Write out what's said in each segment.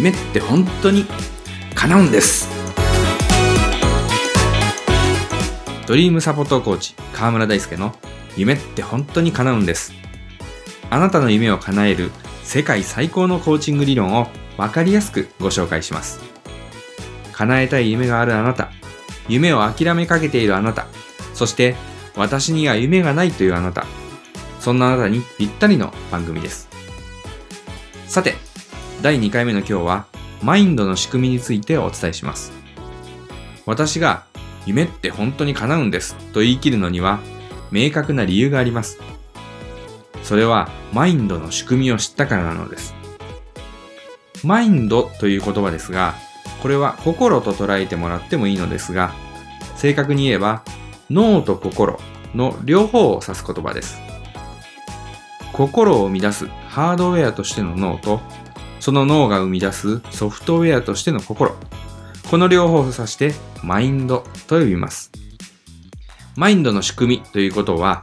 夢って本当に叶うんです。ドリームサポートコーチ川村大輔の夢って本当に叶うんです。あなたの夢を叶える世界最高のコーチング理論を分かりやすくご紹介します。叶えたい夢があるあなた夢を諦めかけているあなたそして私には夢がないというあなたそんなあなたにぴったりの番組です。さて第2回目の今日はマインドの仕組みについてお伝えします。私が夢って本当に叶うんですと言い切るのには明確な理由があります。それはマインドの仕組みを知ったからなのです。マインドという言葉ですがこれは心と捉えてもらってもいいのですが正確に言えば脳と心の両方を指す言葉です。心を生み出すハードウェアとしての脳とその脳が生み出すソフトウェアとしての心。この両方を指してマインドと呼びます。マインドの仕組みということは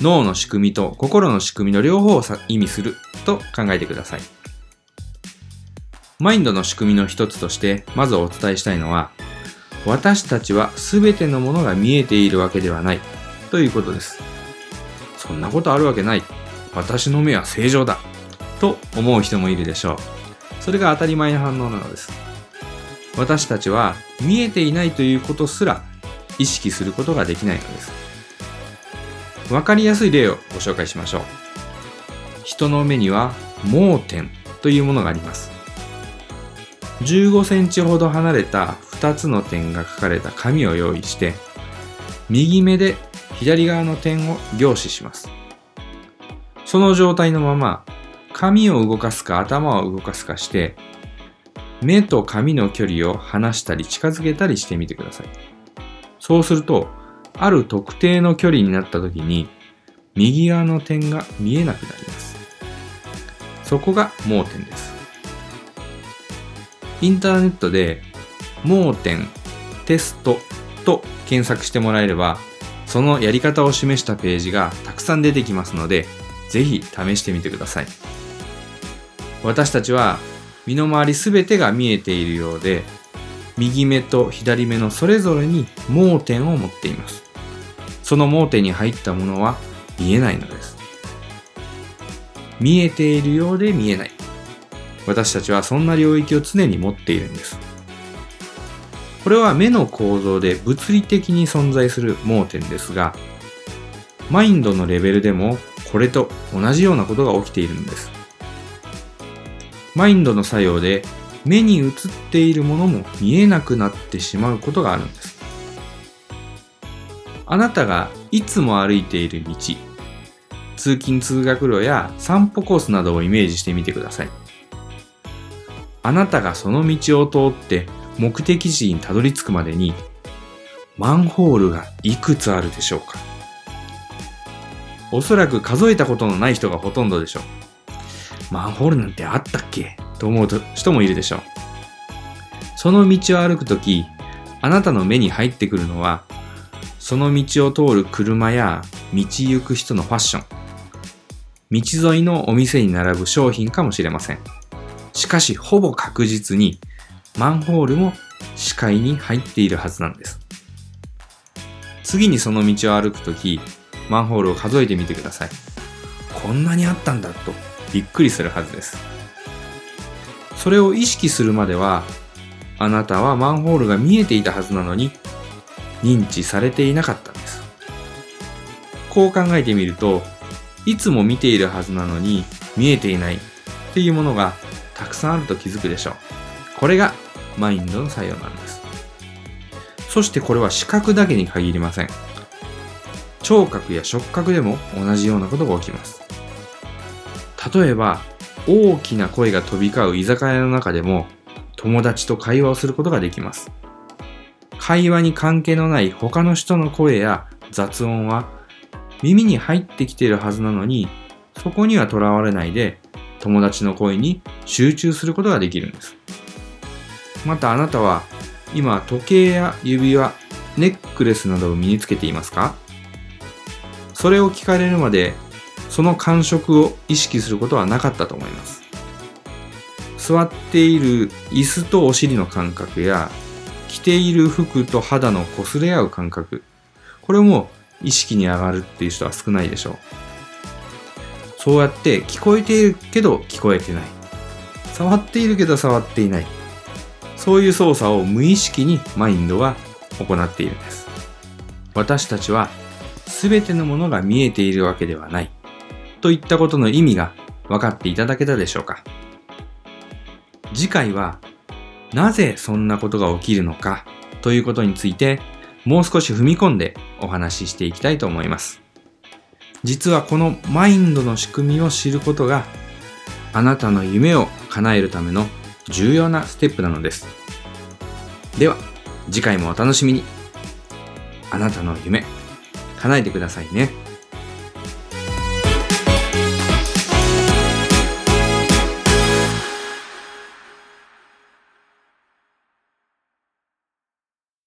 脳の仕組みと心の仕組みの両方を意味すると考えてください。マインドの仕組みの一つとしてまずお伝えしたいのは私たちは全てのものが見えているわけではないということです。そんなことあるわけない。私の目は正常だ。と思う人もいるでしょう。それが当たり前の反応なのです。私たちは見えていないということすら意識することができないのです。わかりやすい例をご紹介しましょう。人の目には盲点というものがあります。15センチほど離れた2つの点が書かれた紙を用意して右目で左側の点を凝視します。その状態のまま、髪を動かすか頭を動かすかして、目と髪の距離を離したり近づけたりしてみてください。そうすると、ある特定の距離になった時に、右側の点が見えなくなります。そこが盲点です。インターネットで、盲点テストと検索してもらえれば、そのやり方を示したページがたくさん出てきますので、ぜひ試してみてください。私たちは身の回りすべてが見えているようで、右目と左目のそれぞれに盲点を持っています。その盲点に入ったものは見えないのです。見えているようで見えない。私たちはそんな領域を常に持っているんです。これは目の構造で物理的に存在する盲点ですが、マインドのレベルでもこれと同じようなことが起きているのです。マインドの作用で目に映っているものも見えなくなってしまうことがあるんです。あなたがいつも歩いている道、通勤通学路や散歩コースなどをイメージしてみてください。あなたがその道を通って目的地にたどり着くまでにマンホールがいくつあるでしょうかおそらく数えたことのない人がほとんどでしょう。マンホールなんてあったっけ？と思う人もいるでしょう。その道を歩くとき、あなたの目に入ってくるのは、その道を通る車や道行く人のファッション、道沿いのお店に並ぶ商品かもしれません。しかし、ほぼ確実に、マンホールも視界に入っているはずなんです。次にその道を歩くとき、マンホールを数えてみてください。こんなにあったんだとびっくりするはずです。それを意識するまでは、あなたはマンホールが見えていたはずなのに、認知されていなかったんです。こう考えてみると、いつも見ているはずなのに見えていないっていうものがたくさんあると気づくでしょう。これがマインドの作用なんです。そしてこれは視覚だけに限りません。聴覚や触覚でも同じようなことが起きます。例えば、大きな声が飛び交う居酒屋の中でも友達と会話をすることができます。会話に関係のない他の人の声や雑音は耳に入ってきているはずなのにそこにはとらわれないで友達の声に集中することができるんです。またあなたは今時計や指輪、ネックレスなどを身につけていますか？それを聞かれるまでその感触を意識することはなかったと思います。座っている椅子とお尻の感覚や着ている服と肌の擦れ合う感覚。これも意識に上がるっていう人は少ないでしょう。そうやって聞こえているけど聞こえてない。触っているけど触っていない。そういう操作を無意識にマインドは行っているんです。私たちは全てのものが見えているわけではない。といったことの意味が分かっていただけたでしょうか次回はなぜそんなことが起きるのかということについてもう少し踏み込んでお話ししていきたいと思います。実はこのマインドの仕組みを知ることがあなたの夢を叶えるための重要なステップなのです。では次回もお楽しみに。あなたの夢叶えてくださいね。